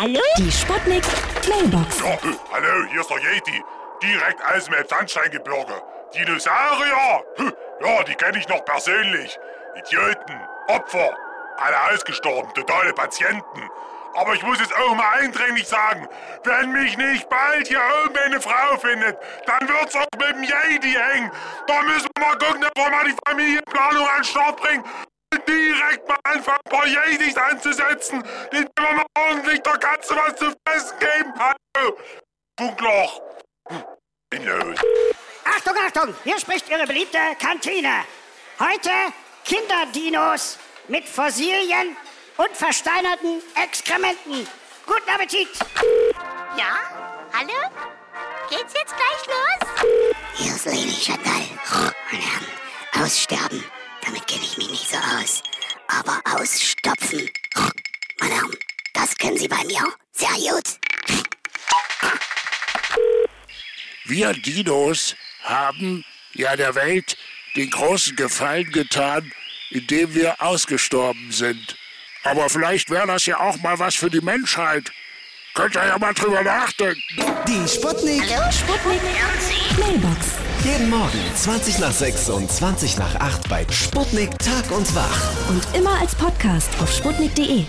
Hallo? Die Sputnik Mailbox. Ja, äh, hallo, hier ist der Yeti. Direkt aus dem Sandsteingebirge. Dinosaurier! Hm, Ja, die kenne ich noch persönlich. Idioten, Opfer, alle ausgestorben, totale Patienten. Aber ich muss es auch mal eindringlich sagen, wenn mich nicht bald hier oben eine Frau findet, dann wird's auch mit dem Yeti hängen. Da müssen wir mal gucken, dass wir mal die Familienplanung an den Start bringen. Und direkt mal anfangen, ein paar Yetis anzusetzen, die wir mal ordentlich der Katze was zu fressen geben. Hallo, Funkloch. Hm, Bin los. Achtung, Achtung, hier spricht Ihre beliebte Kantine. Heute Kinderdinos mit Fossilien und versteinerten Exkrementen. Guten Appetit! Ja? Hallo? Geht's jetzt gleich los? Hier ist Leni Chantal. Meine Herren, aussterben, damit kenne ich mich nicht so aus. Aber ausstopfen, Sie bei mir sehr gut. Wir Dinos haben ja der Welt den großen Gefallen getan, indem wir ausgestorben sind. Aber vielleicht wäre das ja auch mal was für die Menschheit. Könnt ihr ja mal drüber nachdenken. Die Sputnik. Sputnik Mailbox. Jeden Morgen 20 nach 6 und 20 nach 8 bei Sputnik Tag und Wach. Und immer als Podcast auf sputnik.de.